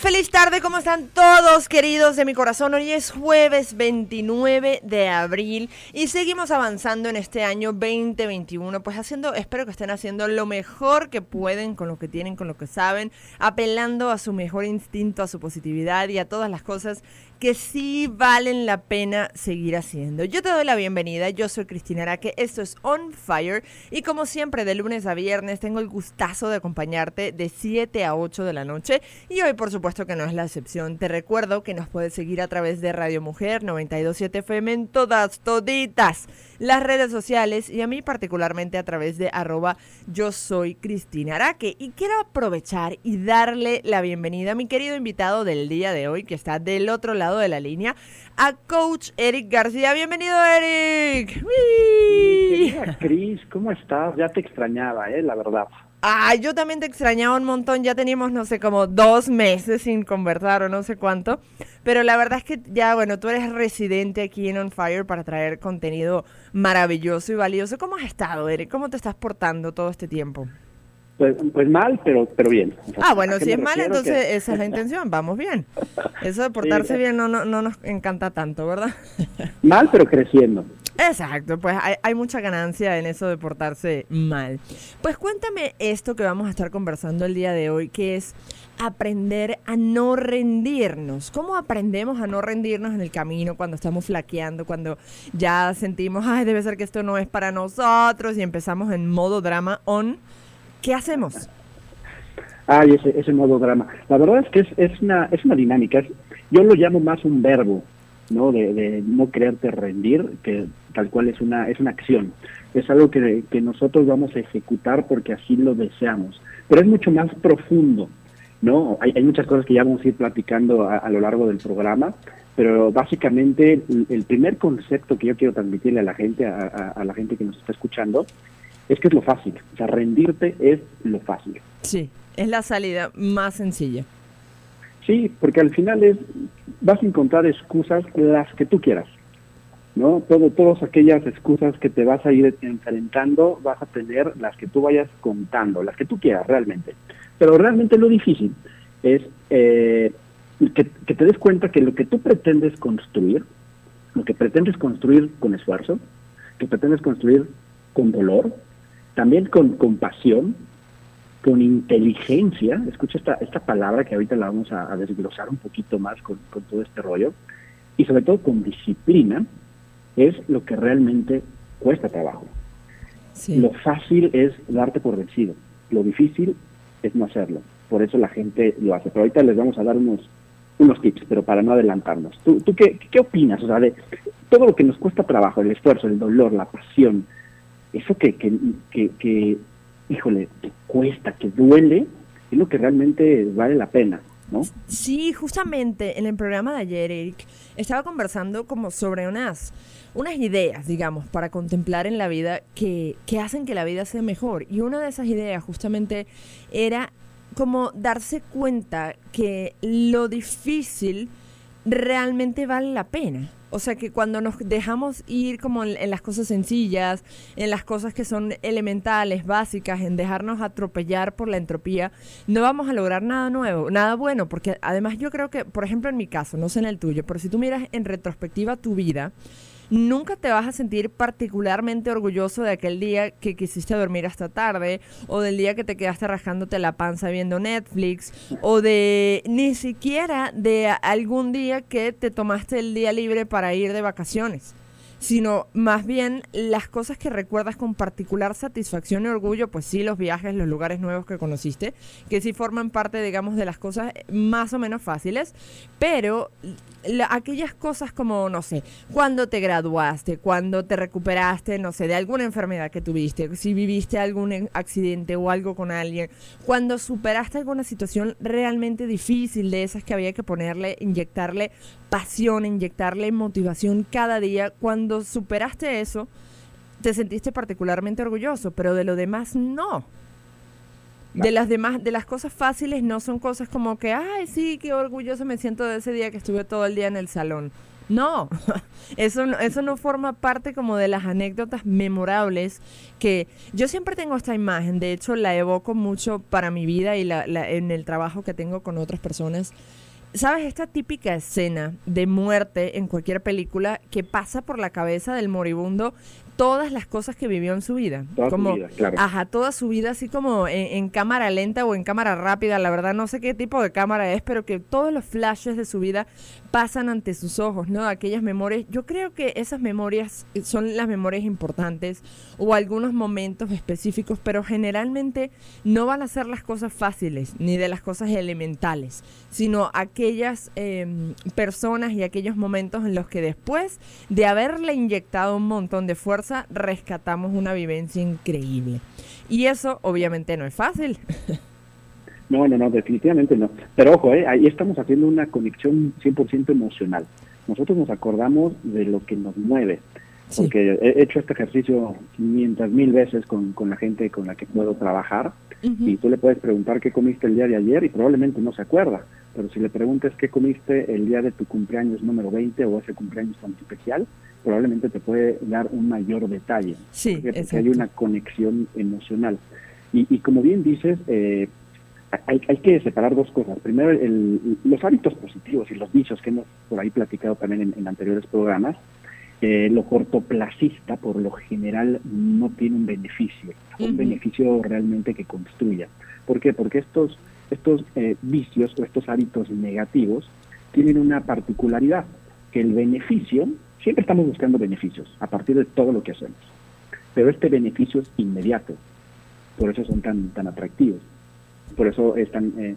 Feliz tarde, ¿cómo están todos queridos de mi corazón? Hoy es jueves 29 de abril y seguimos avanzando en este año 2021, pues haciendo, espero que estén haciendo lo mejor que pueden con lo que tienen, con lo que saben, apelando a su mejor instinto, a su positividad y a todas las cosas que sí valen la pena seguir haciendo. Yo te doy la bienvenida, yo soy Cristina Araque, esto es On Fire y como siempre de lunes a viernes tengo el gustazo de acompañarte de 7 a 8 de la noche y hoy por supuesto que no es la excepción. Te recuerdo que nos puedes seguir a través de Radio Mujer 927 FM en todas, toditas las redes sociales y a mí particularmente a través de arroba yo soy Cristina Araque y quiero aprovechar y darle la bienvenida a mi querido invitado del día de hoy que está del otro lado de la línea, a Coach Eric García. Bienvenido, Eric. Cris, ¿cómo estás? Ya te extrañaba, ¿eh? La verdad. Ay, yo también te extrañaba un montón. Ya teníamos, no sé, como dos meses sin conversar o no sé cuánto. Pero la verdad es que ya, bueno, tú eres residente aquí en On Fire para traer contenido maravilloso y valioso. ¿Cómo has estado, Eric? ¿Cómo te estás portando todo este tiempo? Pues, pues mal, pero, pero bien. ah, bueno, si es mal, entonces esa es la intención, vamos bien. Eso de portarse bien no, no, no nos encanta tanto, ¿verdad? mal, pero creciendo. Exacto, pues hay, hay, mucha ganancia en eso de portarse mal. Pues cuéntame esto que vamos a estar conversando el día de hoy, que es aprender a no rendirnos. ¿Cómo aprendemos a no rendirnos en el camino cuando estamos flaqueando, cuando ya sentimos, ay, debe ser que esto no es para nosotros y empezamos en modo drama on? ¿Qué hacemos? Ay, ese, ese modo drama. La verdad es que es, es, una, es una dinámica. yo lo llamo más un verbo, ¿no? De, no quererte rendir, que tal cual es una, es una acción. Es algo que, que nosotros vamos a ejecutar porque así lo deseamos. Pero es mucho más profundo, ¿no? Hay, hay muchas cosas que ya vamos a ir platicando a, lo largo del programa, pero básicamente el, primer concepto que yo quiero transmitirle a la gente, a la gente que nos está escuchando, es que es lo fácil. O sea, rendirte es lo fácil. Sí, es la salida más sencilla. Sí, porque al final es, vas a encontrar excusas las que tú quieras. ¿no? Todo, todas aquellas excusas que te vas a ir enfrentando, vas a tener las que tú vayas contando, las que tú quieras realmente. Pero realmente lo difícil es eh, que, que te des cuenta que lo que tú pretendes construir, lo que pretendes construir con esfuerzo, que pretendes construir con dolor, también con compasión, con inteligencia, escucha esta, esta palabra que ahorita la vamos a, desglosar un poquito más con, todo este rollo, y sobre todo con disciplina, es lo que realmente cuesta trabajo. Lo fácil es darte por vencido, lo difícil es no hacerlo, por eso la gente lo hace. Pero ahorita les vamos a dar unos, unos tips, pero para no adelantarnos. ¿Tú, tú qué, qué opinas? O sea, de todo lo que nos cuesta trabajo, el esfuerzo, el dolor, la pasión, eso que, que, que, híjole, que cuesta, que duele, es lo que realmente vale la pena. ¿No? Sí, justamente en el programa de ayer, Eric, estaba conversando como sobre unas, unas ideas, digamos, para contemplar en la vida que, que hacen que la vida sea mejor. Y una de esas ideas justamente era como darse cuenta que lo difícil realmente vale la pena. O sea que cuando nos dejamos ir como en, las cosas sencillas, en las cosas que son elementales, básicas, en dejarnos atropellar por la entropía, no vamos a lograr nada nuevo, nada bueno, porque además yo creo que, por ejemplo en mi caso, no sé en el tuyo, pero si tú miras en retrospectiva tu vida, nunca te vas a sentir particularmente orgulloso de aquel día que quisiste dormir hasta tarde o del día que te quedaste rajándote la panza viendo Netflix o de ni siquiera de algún día que te tomaste el día libre para ir de vacaciones sino más bien las cosas que recuerdas con particular satisfacción y orgullo, pues sí, los viajes, los lugares nuevos que conociste, que sí forman parte, digamos, de las cosas más o menos fáciles, pero aquellas cosas como, no sé, cuando te graduaste, cuando te recuperaste, no sé, de alguna enfermedad que tuviste, si viviste algún accidente o algo con alguien, cuando superaste alguna situación realmente difícil de esas que había que ponerle, inyectarle pasión, inyectarle motivación cada día, cuando superaste eso, te sentiste particularmente orgulloso, pero de lo demás no. De las demás, de las cosas fáciles no son cosas como que, ay, sí, qué orgulloso me siento de ese día que estuve todo el día en el salón. No, eso no, eso no forma parte como de las anécdotas memorables que yo siempre tengo esta imagen, de hecho la evoco mucho para mi vida y la, en el trabajo que tengo con otras personas. ¿Sabes? Esta típica escena de muerte en cualquier película que pasa por la cabeza del moribundo todas las cosas que vivió en su vida. Toda como, su vida, claro. Ajá, toda su vida así como en, en, cámara lenta o en cámara rápida, la verdad no sé qué tipo de cámara es, pero que todos los flashes de su vida pasan ante sus ojos, ¿no? Aquellas memorias, yo creo que esas memorias son las memorias importantes o algunos momentos específicos, pero generalmente no van a ser las cosas fáciles ni de las cosas elementales, sino aquellas eh, personas y aquellos momentos en los que después de haberle inyectado un montón de fuerza, rescatamos una vivencia increíble. Y eso obviamente no es fácil. No, no, no, definitivamente no. Pero ojo, eh, ahí estamos haciendo una conexión 100% emocional. Nosotros nos acordamos de lo que nos mueve. Sí. Porque he hecho este ejercicio 500 mil veces con, con, la gente con la que puedo trabajar uh -huh. y tú le puedes preguntar qué comiste el día de ayer y probablemente no se acuerda. Pero si le preguntas qué comiste el día de tu cumpleaños número 20 o ese cumpleaños tan especial, probablemente te puede dar un mayor detalle. Sí, porque, porque hay una conexión emocional. Y, y como bien dices, eh, hay, hay, que separar dos cosas. Primero, el, los hábitos positivos y los vicios que hemos por ahí platicado también en, en anteriores programas. Eh, lo cortoplacista, por lo general, no tiene un beneficio, uh -huh. un beneficio realmente que construya. ¿Por qué? Porque estos, estos eh, vicios o estos hábitos negativos tienen una particularidad, que el beneficio, siempre estamos buscando beneficios a partir de todo lo que hacemos, pero este beneficio es inmediato, por eso son tan, tan atractivos por eso es tan, eh,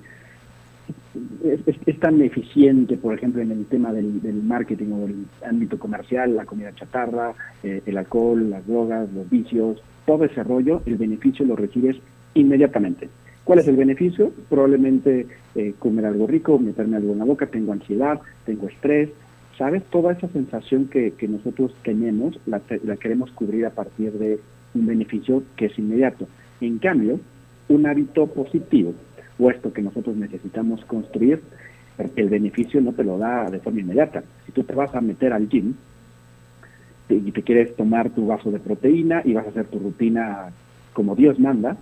es, tan eficiente, por ejemplo, en el tema del, del, marketing o del ámbito comercial, la comida chatarra, eh, el alcohol, las drogas, los vicios, todo ese rollo, el beneficio lo recibes inmediatamente. ¿Cuál es el beneficio? Probablemente eh, comer algo rico, meterme algo en la boca, tengo ansiedad, tengo estrés, ¿sabes? Toda esa sensación que, que nosotros tenemos la, la queremos cubrir a partir de un beneficio que es inmediato. En cambio, un hábito positivo o esto que nosotros necesitamos construir, el beneficio no te lo da de forma inmediata. Si tú te vas a meter al gym y te quieres tomar tu vaso de proteína y vas a hacer tu rutina como Dios manda,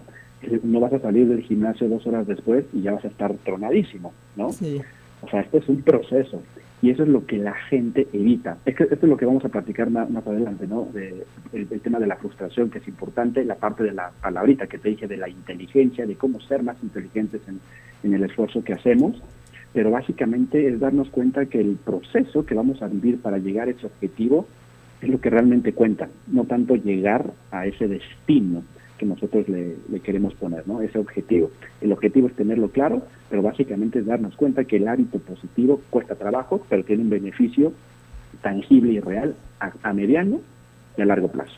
no vas a salir del gimnasio dos horas después y ya vas a estar tronadísimo, ¿no? Sí. O sea, esto es un proceso. Y eso es lo que la gente evita. Es que esto es lo que vamos a platicar más, más adelante, ¿no? El, tema de la frustración, que es importante, la parte de la palabrita que te dije de la inteligencia, de cómo ser más inteligentes en, en el esfuerzo que hacemos. Pero básicamente es darnos cuenta que el proceso que vamos a vivir para llegar a ese objetivo es lo que realmente cuenta, no tanto llegar a ese destino que nosotros le, queremos poner, ¿no? Ese objetivo. El objetivo es tenerlo claro, pero básicamente es darnos cuenta que el hábito positivo cuesta trabajo, pero tiene un beneficio tangible y real a, a mediano y a largo plazo.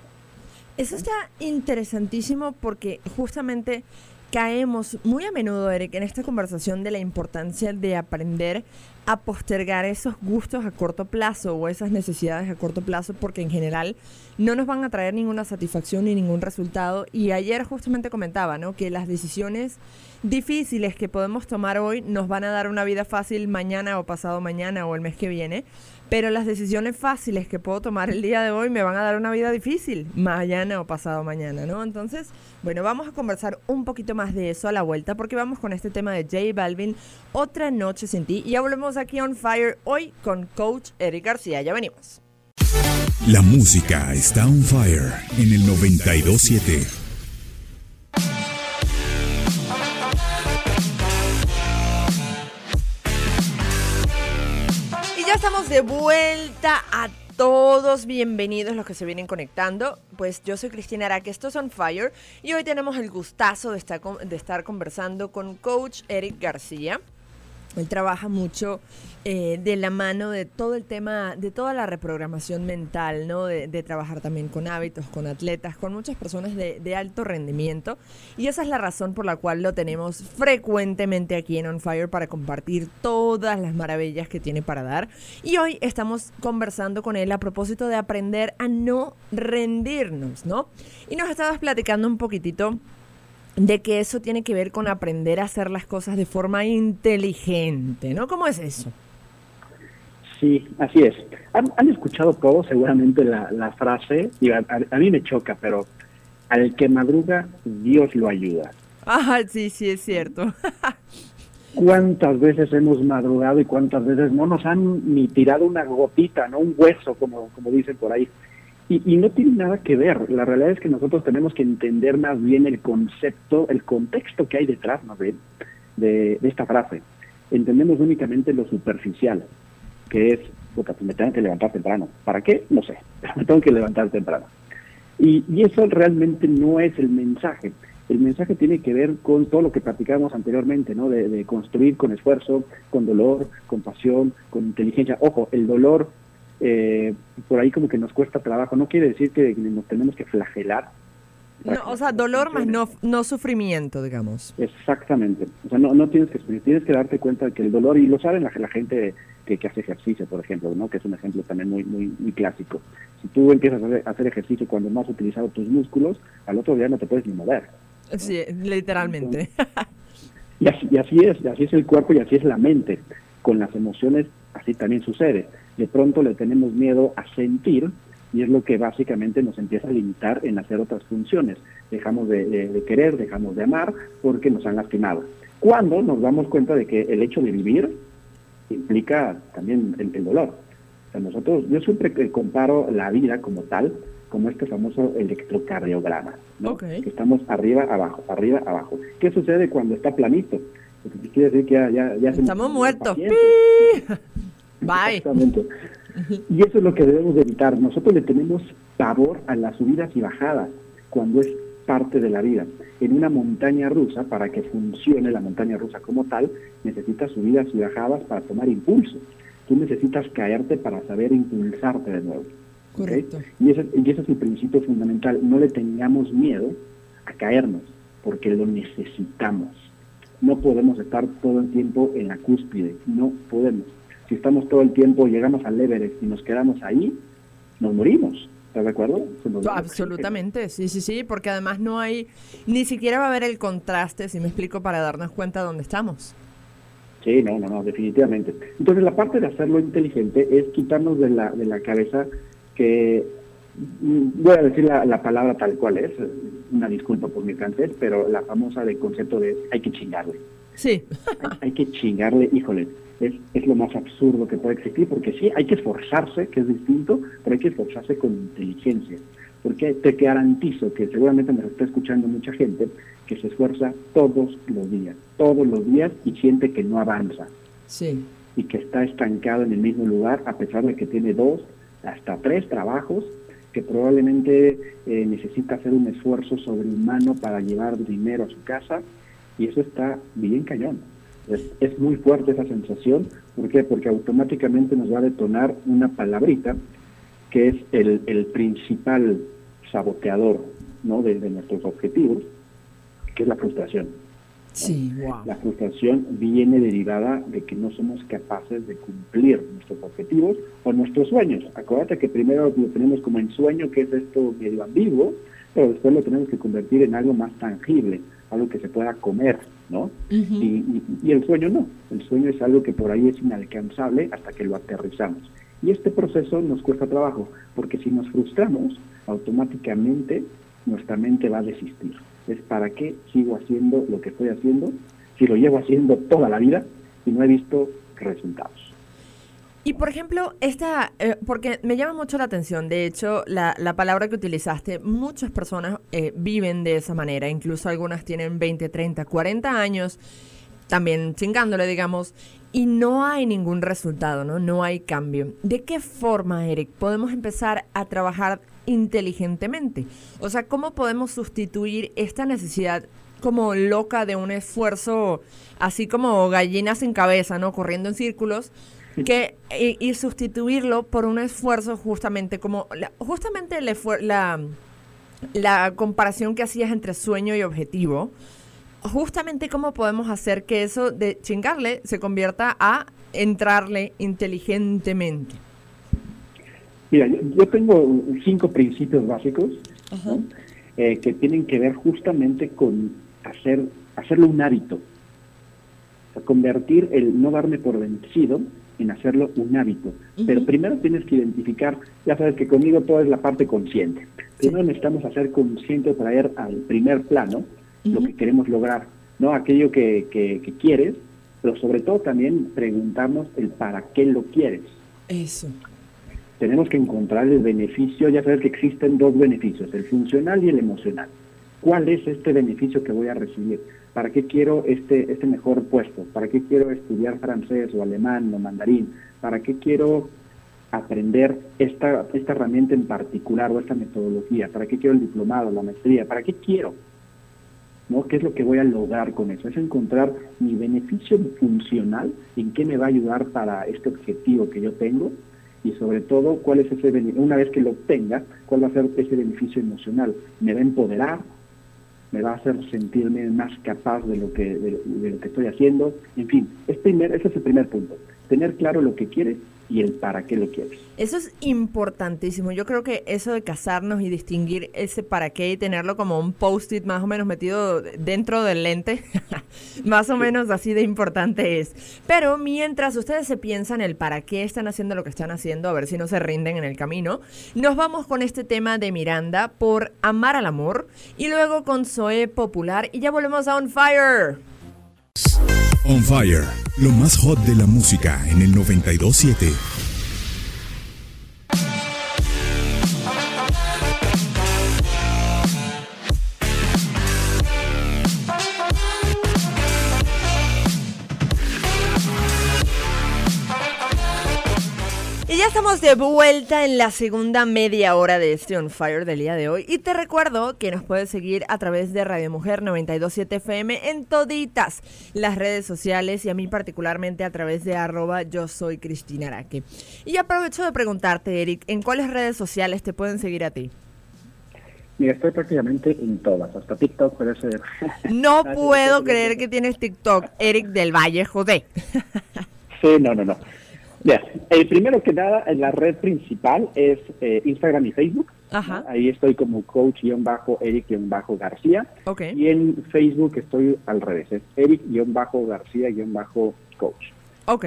Eso está interesantísimo porque justamente caemos muy a menudo, Eric, en esta conversación de la importancia de aprender a postergar esos gustos a corto plazo o esas necesidades a corto plazo porque en general no nos van a traer ninguna satisfacción ni ningún resultado. Y ayer justamente comentaba, ¿no? Que las decisiones difíciles que podemos tomar hoy nos van a dar una vida fácil mañana o pasado mañana o el mes que viene, pero las decisiones fáciles que puedo tomar el día de hoy me van a dar una vida difícil mañana o pasado mañana, ¿no? Entonces, bueno, vamos a conversar un poquito más de eso a la vuelta porque vamos con este tema de J Balvin, Otra Noche Sin Ti. Y ya volvemos aquí on Fire hoy con Coach Eric García. Ya venimos. La música está on fire en el 927. ya estamos de vuelta a todos bienvenidos los que se vienen conectando. Pues yo soy Cristina Araque, esto es On Fire y hoy tenemos el gustazo de estar, de estar conversando con coach Eric García. Él trabaja mucho eh, de la mano de todo el tema, de toda la reprogramación mental, ¿no? De, trabajar también con hábitos, con atletas, con muchas personas de, de, alto rendimiento. Y esa es la razón por la cual lo tenemos frecuentemente aquí en On Fire para compartir todas las maravillas que tiene para dar. Y hoy estamos conversando con él a propósito de aprender a no rendirnos, ¿no? Y nos estabas platicando un poquitito de que eso tiene que ver con aprender a hacer las cosas de forma inteligente, ¿no? ¿Cómo es eso? Sí, así es. Han, escuchado todos seguramente la, frase, y a, mí me choca, pero al que madruga, Dios lo ayuda. Ah, sí, sí, es cierto. ¿Cuántas veces hemos madrugado y cuántas veces no nos han ni tirado una gotita, no un hueso, como, como dicen por ahí? Y, no tiene nada que ver. La realidad es que nosotros tenemos que entender más bien el concepto, el contexto que hay detrás, más bien, de, esta frase. Entendemos únicamente lo superficial, que es, puta, pues me tengo que levantar temprano. ¿Para qué? No sé, pero me tengo que levantar temprano. Y, y eso realmente no es el mensaje. El mensaje tiene que ver con todo lo que platicábamos anteriormente, ¿no? De, de, construir con esfuerzo, con dolor, con pasión, con inteligencia. Ojo, el dolor eh, por ahí como que nos cuesta trabajo. No quiere decir que nos tenemos que flagelar. No, o sea, dolor más no, no sufrimiento, digamos. Exactamente. O sea, no, no tienes que tienes que darte cuenta de que el dolor, y lo saben la, la gente que, que, hace ejercicio, por ejemplo, ¿no? que es un ejemplo también muy, muy, muy clásico. Si tú empiezas a hacer, ejercicio cuando no has utilizado tus músculos, al otro día no te puedes ni mover. Sí, literalmente. y, así, y así es, y así es el cuerpo y así es la mente. Con las emociones así también sucede de pronto le tenemos miedo a sentir y es lo que básicamente nos empieza a limitar en hacer otras funciones. Dejamos de, querer, dejamos de amar porque nos han lastimado. Cuando nos damos cuenta de que el hecho de vivir implica también el, dolor. nosotros, yo siempre comparo la vida como tal, como este famoso electrocardiograma, ¿no? Que estamos arriba, abajo, arriba, abajo. ¿Qué sucede cuando está planito? Porque quiere decir que ya, ya, ya Estamos muertos. Exactamente. Y eso es lo que debemos evitar. Nosotros le tenemos pavor a las subidas y bajadas cuando es parte de la vida. En una montaña rusa, para que funcione la montaña rusa como tal, necesitas subidas y bajadas para tomar impulso. Tú necesitas caerte para saber impulsarte de nuevo. Correcto. Y, ese, y ese es el principio fundamental. No le tengamos miedo a caernos, porque lo necesitamos. No podemos estar todo el tiempo en la cúspide, no podemos si estamos todo el tiempo, llegamos al Everest y nos quedamos ahí, nos morimos. ¿Estás de acuerdo? Absolutamente, sí, sí, sí, porque además no hay, ni siquiera va a haber el contraste, si me explico, para darnos cuenta de dónde estamos. Sí, no, no, no, definitivamente. Entonces la parte de hacerlo inteligente es quitarnos de la, de la cabeza que, mm, voy a decir la, la palabra tal cual es, una disculpa por mi francés, pero la famosa del concepto de hay que chingarle. Sí. hay que chingarle, híjole es, es lo más absurdo que puede existir, porque sí, hay que esforzarse, que es distinto, pero hay que esforzarse con inteligencia. Porque te garantizo que seguramente me está escuchando mucha gente que se esfuerza todos los días, todos los días y siente que no avanza. Sí. Y que está estancado en el mismo lugar a pesar de que tiene dos, hasta tres trabajos, que probablemente eh, necesita hacer un esfuerzo sobrehumano para llevar dinero a su casa y eso está bien cañón. Es, muy fuerte esa sensación. ¿Por qué? Porque automáticamente nos va a detonar una palabrita que es el, el principal saboteador ¿no? de, nuestros objetivos, que es la frustración. Sí, La frustración viene derivada de que no somos capaces de cumplir nuestros objetivos o nuestros sueños. Acuérdate que primero lo tenemos como en sueño, que es esto medio ambiguo, pero después lo tenemos que convertir en algo más tangible, algo que se pueda comer, ¿no? y, el sueño no, el sueño es algo que por ahí es inalcanzable hasta que lo aterrizamos. Y este proceso nos cuesta trabajo, porque si nos frustramos, automáticamente nuestra mente va a desistir. Es para qué sigo haciendo lo que estoy haciendo si lo llevo haciendo toda la vida y no he visto resultados. Y por ejemplo, esta, eh, porque me llama mucho la atención, de hecho, la, la palabra que utilizaste, muchas personas eh, viven de esa manera, incluso algunas tienen 20, 30, 40 años, también chingándole, digamos, y no hay ningún resultado, ¿no? No hay cambio. ¿De qué forma, Eric, podemos empezar a trabajar inteligentemente? O sea, ¿cómo podemos sustituir esta necesidad como loca de un esfuerzo, así como gallinas sin cabeza, ¿no? Corriendo en círculos que y, sustituirlo por un esfuerzo justamente como justamente la, la comparación que hacías entre sueño y objetivo justamente cómo podemos hacer que eso de chingarle se convierta a entrarle inteligentemente. Mira yo, tengo cinco principios básicos eh, que tienen que ver justamente con hacer hacerlo un hábito. Convertir el no darme por vencido en hacerlo un hábito. Pero primero tienes que identificar, ya sabes que conmigo todo es la parte consciente. Primero necesitamos hacer consciente, traer al primer plano lo que queremos lograr, ¿no? Aquello que, que, que quieres, pero sobre todo también preguntamos el para qué lo quieres. Eso. Tenemos que encontrar el beneficio, ya sabes que existen dos beneficios, el funcional y el emocional. ¿Cuál es este beneficio que voy a recibir? ¿Para qué quiero este, este mejor puesto? ¿Para qué quiero estudiar francés o alemán o mandarín? ¿Para qué quiero aprender esta, esta herramienta en particular o esta metodología? ¿Para qué quiero el diplomado, la maestría? ¿Para qué quiero? ¿No? ¿Qué es lo que voy a lograr con eso? Es encontrar mi beneficio funcional, en qué me va a ayudar para este objetivo que yo tengo y sobre todo cuál es ese una vez que lo obtenga, cuál va a ser ese beneficio emocional. ¿Me va a empoderar? Me va a hacer sentirme más capaz de lo que, de, lo que estoy haciendo. En fin, es primer, ese es el primer punto. Tener claro lo que quieres y el para qué lo quieres. Eso es importantísimo. Yo creo que eso de casarnos y distinguir ese para qué y tenerlo como un post-it más o menos metido dentro del lente, más o menos así de importante es. Pero mientras ustedes se piensan el para qué están haciendo lo que están haciendo, a ver si no se rinden en el camino, nos vamos con este tema de Miranda por Amar al Amor y luego con Zoe Popular y ya volvemos a On Fire. On Fire, lo más hot de la música en el 927. Ya estamos de vuelta en la segunda media hora de este On Fire del día de hoy. Y te recuerdo que nos puedes seguir a través de Radio Mujer 927 FM en toditas las redes sociales y a mí particularmente a través de arroba yo soy Cristina Araque. Y aprovecho de preguntarte, Eric, ¿en cuáles redes sociales te pueden seguir a ti? Mira, estoy prácticamente en todas, hasta TikTok puede ser. No puedo creer que tienes TikTok, Eric del Valle José. Sí, no, no, no. Bien, el primero que nada, en la red principal es eh, Instagram y Facebook. Ajá. Ahí estoy como coach-eric-garcía. Okay. Y en Facebook estoy al revés, es eric-garcía-coach. Ok.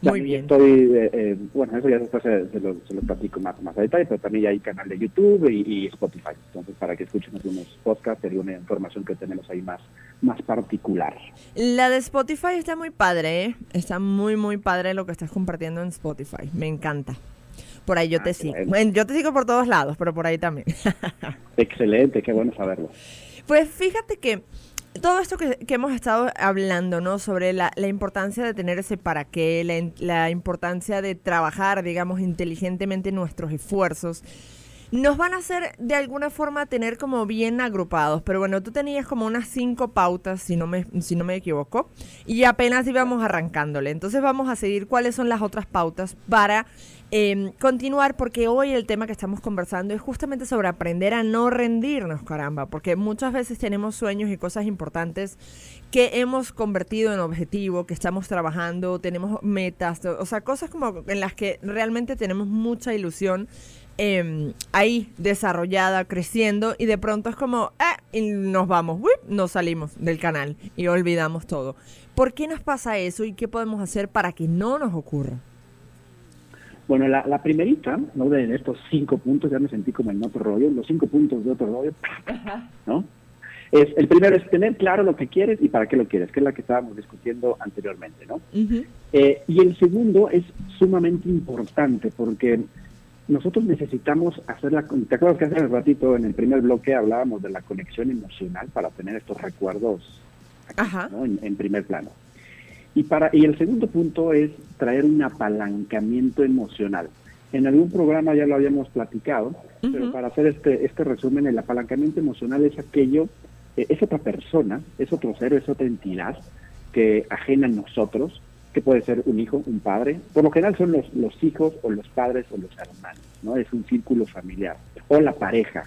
Muy bien. Estoy, eh, eh, bueno, eso ya después se, lo, se, lo, platico más, más a detalle, pero también hay canal de YouTube y, Spotify. Entonces, para que escuchen algunos podcasts y alguna información que tenemos ahí más, más particular. La de Spotify está muy padre, ¿eh? Está muy, muy padre lo que estás compartiendo en Spotify. Me encanta. Por ahí yo ah, te sigo. Bueno. Yo te sigo por todos lados, pero por ahí también. Excelente, qué bueno saberlo. Pues fíjate que todo esto que, hemos estado hablando, ¿no? Sobre la, importancia de tener ese para qué, la, la, importancia de trabajar, digamos, inteligentemente nuestros esfuerzos, nos van a hacer de alguna forma tener como bien agrupados. Pero bueno, tú tenías como unas cinco pautas, si no me, si no me equivoco, y apenas íbamos arrancándole. Entonces vamos a seguir cuáles son las otras pautas para eh, continuar porque hoy el tema que estamos conversando es justamente sobre aprender a no rendirnos, caramba, porque muchas veces tenemos sueños y cosas importantes que hemos convertido en objetivo, que estamos trabajando, tenemos metas, o sea, cosas como en las que realmente tenemos mucha ilusión eh, ahí desarrollada, creciendo y de pronto es como, eh, y nos vamos, nos salimos del canal y olvidamos todo. ¿Por qué nos pasa eso y qué podemos hacer para que no nos ocurra? Bueno, la, primerita, ¿no? De estos cinco puntos, ya me sentí como en otro rollo, los cinco puntos de otro rollo, ¿no? Es, el primero es tener claro lo que quieres y para qué lo quieres, que es la que estábamos discutiendo anteriormente, ¿no? Eh, y el segundo es sumamente importante porque nosotros necesitamos hacer la... ¿Te acuerdas que hace un ratito en el primer bloque hablábamos de la conexión emocional para tener estos recuerdos en primer plano? Y, para, y el segundo punto es traer un apalancamiento emocional. En algún programa ya lo habíamos platicado, pero para hacer este, este resumen, el apalancamiento emocional es aquello, eh, es otra persona, es otro ser, es otra entidad que ajena a nosotros, puede ser un hijo, un padre, por lo general son los, los hijos o los padres o los hermanos, ¿no? Es un círculo familiar, o la pareja,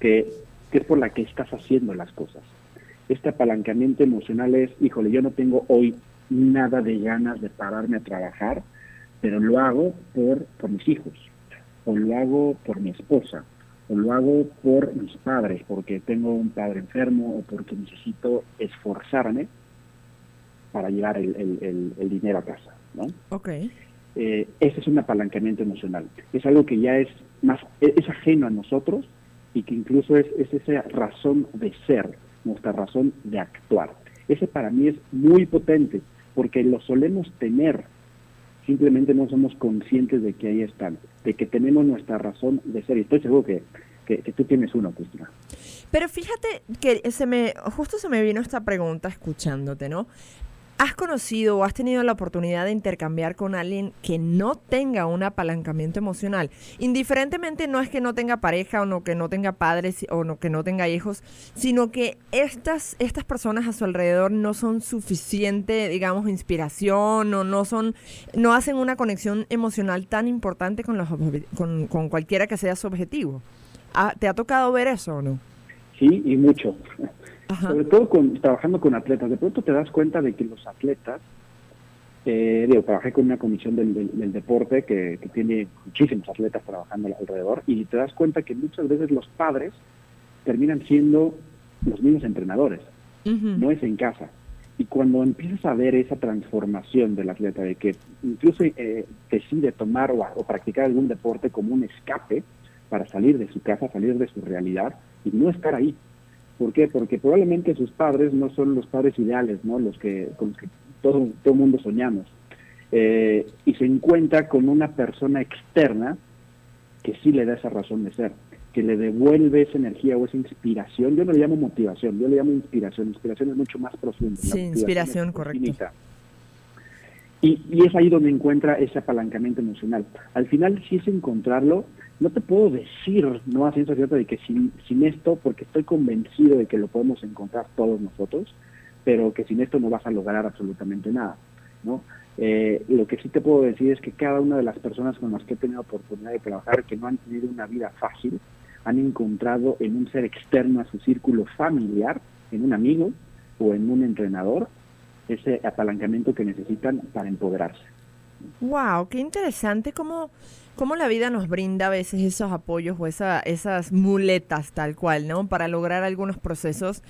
que, que es por la que estás haciendo las cosas. Este apalancamiento emocional es, híjole, yo no tengo hoy nada de ganas de pararme a trabajar, pero lo hago por, por mis hijos, o lo hago por mi esposa, o lo hago por mis padres, porque tengo un padre enfermo o porque necesito esforzarme para llevar el, el, dinero a casa, ¿no? Ok. Eh, ese es un apalancamiento emocional. Es algo que ya es más, e, es ajeno a nosotros y que incluso es, es esa razón de ser, nuestra razón de actuar. Ese para mí es muy potente porque lo solemos tener, simplemente no somos conscientes de que ahí están, de que tenemos nuestra razón de ser. Y estoy seguro que, que, que tú tienes uno, Cristina. Pero fíjate que se me, justo se me vino esta pregunta escuchándote, ¿no? ¿Has conocido o has tenido la oportunidad de intercambiar con alguien que no tenga un apalancamiento emocional? Indiferentemente no es que no tenga pareja o no que no tenga padres o no que no tenga hijos, sino que estas, estas personas a su alrededor no son suficiente, digamos, inspiración o no son, no hacen una conexión emocional tan importante con, los, con, cualquiera que sea su objetivo. ¿Te ha tocado ver eso o no? Sí, y mucho. Sobre todo con, trabajando con atletas. De pronto te das cuenta de que los atletas, eh, digo, trabajé con una comisión del, deporte que, tiene muchísimos atletas trabajando alrededor y te das cuenta que muchas veces los padres terminan siendo los mismos entrenadores. No es en casa. Y cuando empiezas a ver esa transformación del atleta, de que incluso eh, decide tomar o, o, practicar algún deporte como un escape para salir de su casa, salir de su realidad y no estar ahí, ¿Por qué? Porque probablemente sus padres no son los padres ideales, ¿no? Los que, con los que todo el mundo soñamos. Eh, y se encuentra con una persona externa que sí le da esa razón de ser, que le devuelve esa energía o esa inspiración. Yo no le llamo motivación, yo le llamo inspiración. Inspiración es mucho más profunda. Sí, inspiración, correcto. Y, y, es ahí donde encuentra ese apalancamiento emocional. Al final, si es encontrarlo, no te puedo decir, no a ciencia de que sin, sin esto, porque estoy convencido de que lo podemos encontrar todos nosotros, pero que sin esto no vas a lograr absolutamente nada, ¿no? Eh, lo que sí te puedo decir es que cada una de las personas con las que he tenido oportunidad de trabajar, que no han tenido una vida fácil, han encontrado en un ser externo a su círculo familiar, en un amigo o en un entrenador, ese apalancamiento que necesitan para empoderarse. Wow, qué interesante cómo cómo la vida nos brinda a veces esos apoyos o esa, esas muletas tal cual, ¿no? Para lograr algunos procesos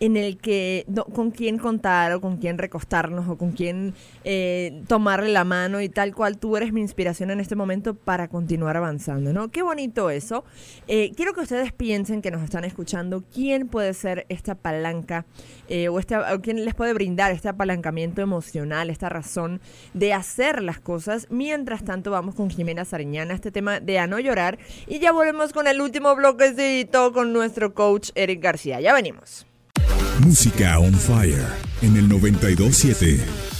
en el que con quién contar o con quién recostarnos o con quién eh, tomarle la mano y tal cual tú eres mi inspiración en este momento para continuar avanzando, ¿no? Qué bonito eso. Eh, quiero que ustedes piensen que nos están escuchando quién puede ser esta palanca eh, o, este, o quién les puede brindar este apalancamiento emocional, esta razón de hacer las cosas. Mientras tanto vamos con Jimena Sariñana, este tema de a no llorar y ya volvemos con el último bloquecito con nuestro coach Eric García. Ya venimos. Música on fire en el 927.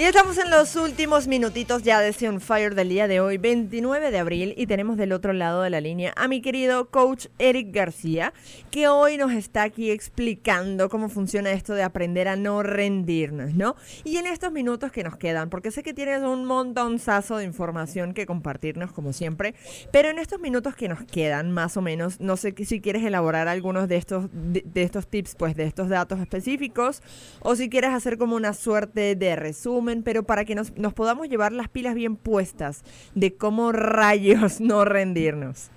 Y estamos en los últimos minutitos ya de On Fire del día de hoy, 29 de abril, y tenemos del otro lado de la línea a mi querido coach Eric García, que hoy nos está aquí explicando cómo funciona esto de aprender a no rendirnos, ¿no? Y en estos minutos que nos quedan, porque sé que tienes un montonzazo de información que compartirnos como siempre, pero en estos minutos que nos quedan, más o menos, no sé si quieres elaborar algunos de estos, de estos tips, pues de estos datos específicos, o si quieres hacer como una suerte de resumen pero para que nos, podamos llevar las pilas bien puestas de cómo rayos no rendirnos.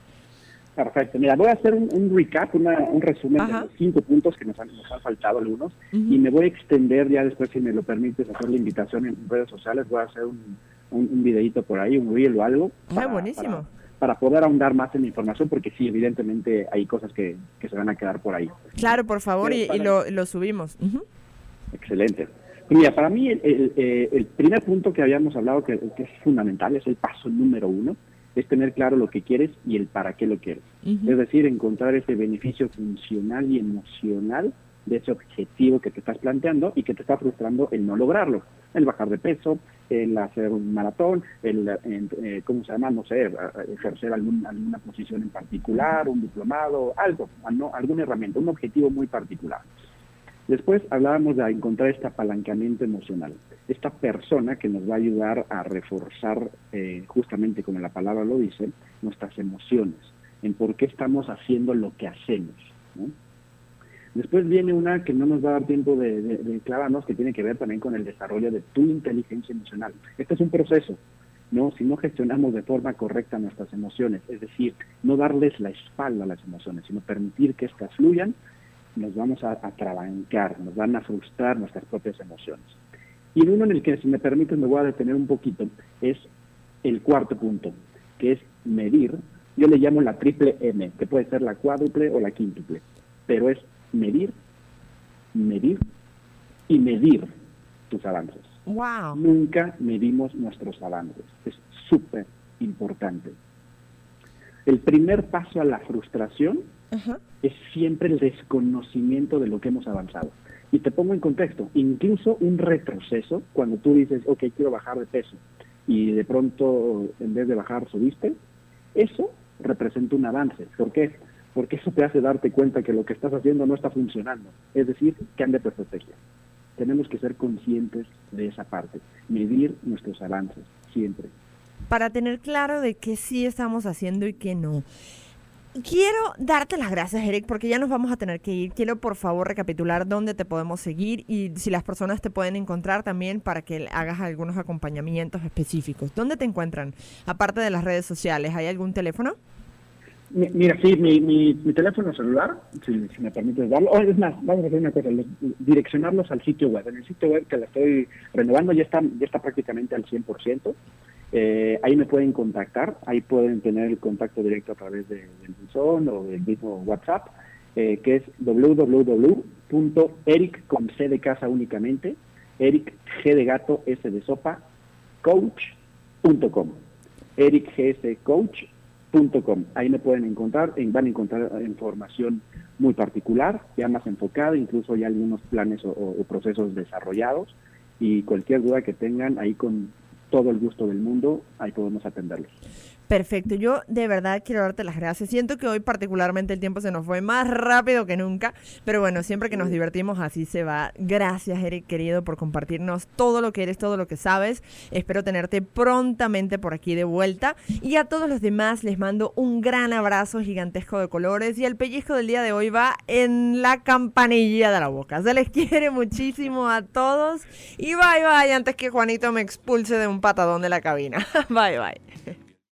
Perfecto. Mira, voy a hacer un, recap, un resumen de los cinco puntos que nos han, faltado algunos y me voy a extender ya después, si me lo permites, hacer la invitación en redes sociales. Voy a hacer un, un, videito por ahí, un reel o algo. Ah, para, buenísimo. Para, poder ahondar más en la información, porque sí, evidentemente hay cosas que, se van a quedar por ahí. Claro, por favor, y, lo, lo, subimos. Excelente. Mira, para mí eh, el, primer punto que habíamos hablado que, es fundamental, es el paso número uno, es tener claro lo que quieres y el para qué lo quieres. Es decir, encontrar ese beneficio funcional y emocional de ese objetivo que te estás planteando y que te está frustrando el no lograrlo. El bajar de peso, el hacer un maratón, el, eh, ¿cómo se llama? No sé, ejercer alguna posición en particular, un diplomado, algo, alguna herramienta, un objetivo muy particular. Después hablábamos de encontrar este apalancamiento emocional, esta persona que nos va a ayudar a reforzar, eh, justamente como la palabra lo dice, nuestras emociones, en por qué estamos haciendo lo que hacemos. Después viene una que no nos va a dar tiempo de, de, clavarnos, que tiene que ver también con el desarrollo de tu inteligencia emocional. Este es un proceso. ¿no? Si no gestionamos de forma correcta nuestras emociones, es decir, no darles la espalda a las emociones, sino permitir que éstas fluyan, nos vamos a, a trabancar, nos van a frustrar nuestras propias emociones. Y uno en el que, si me permiten, me voy a detener un poquito, es el cuarto punto, que es medir. Yo le llamo la triple M, que puede ser la cuádruple o la quíntuple, pero es medir, medir y medir tus avances. Wow. Nunca medimos nuestros avances. Es súper importante. El primer paso a la frustración. Es siempre el desconocimiento de lo que hemos avanzado. Y te pongo en contexto, incluso un retroceso, cuando tú dices, ok, quiero bajar de peso, y de pronto en vez de bajar subiste, eso representa un avance. ¿Por qué? Porque eso te hace darte cuenta que lo que estás haciendo no está funcionando. Es decir, cambia tu estrategia. Tenemos que ser conscientes de esa parte, medir nuestros avances, siempre. Para tener claro de qué sí estamos haciendo y qué no. Quiero darte las gracias, Eric, porque ya nos vamos a tener que ir. Quiero, por favor, recapitular dónde te podemos seguir y si las personas te pueden encontrar también para que hagas algunos acompañamientos específicos. ¿Dónde te encuentran? Aparte de las redes sociales, ¿hay algún teléfono? Mi- Mira, sí, mi, mi, teléfono celular, si, me permites darlo, oh, es más, vamos a hacer una cosa, los- direccionarlos al sitio web. En el sitio web que la estoy renovando ya está, ya está prácticamente al 100%. Eh, ahí me pueden contactar, ahí pueden tener el contacto directo a través de, del buzón o del mismo WhatsApp, eh, que es www.eric con C de casa únicamente, Eric G de gato S de sopa, coach.com. ericgscoach.com. Ahí me pueden encontrar, en- van a encontrar información muy particular, ya más enfocada, incluso ya algunos planes o- o procesos desarrollados y cualquier duda que tengan, ahí con todo el gusto del mundo, ahí podemos atenderlos. Perfecto, yo de verdad quiero darte las gracias. Siento que hoy particularmente el tiempo se nos fue más rápido que nunca, pero bueno, siempre que nos divertimos así se va. Gracias, Eric, querido, por compartirnos todo lo que eres, todo lo que sabes. Espero tenerte prontamente por aquí de vuelta. Y a todos los demás les mando un gran abrazo gigantesco de colores y el pellizco del día de hoy va en la campanilla de la boca. Se les quiere muchísimo a todos y bye bye antes que Juanito me expulse de un patadón de la cabina. bye bye.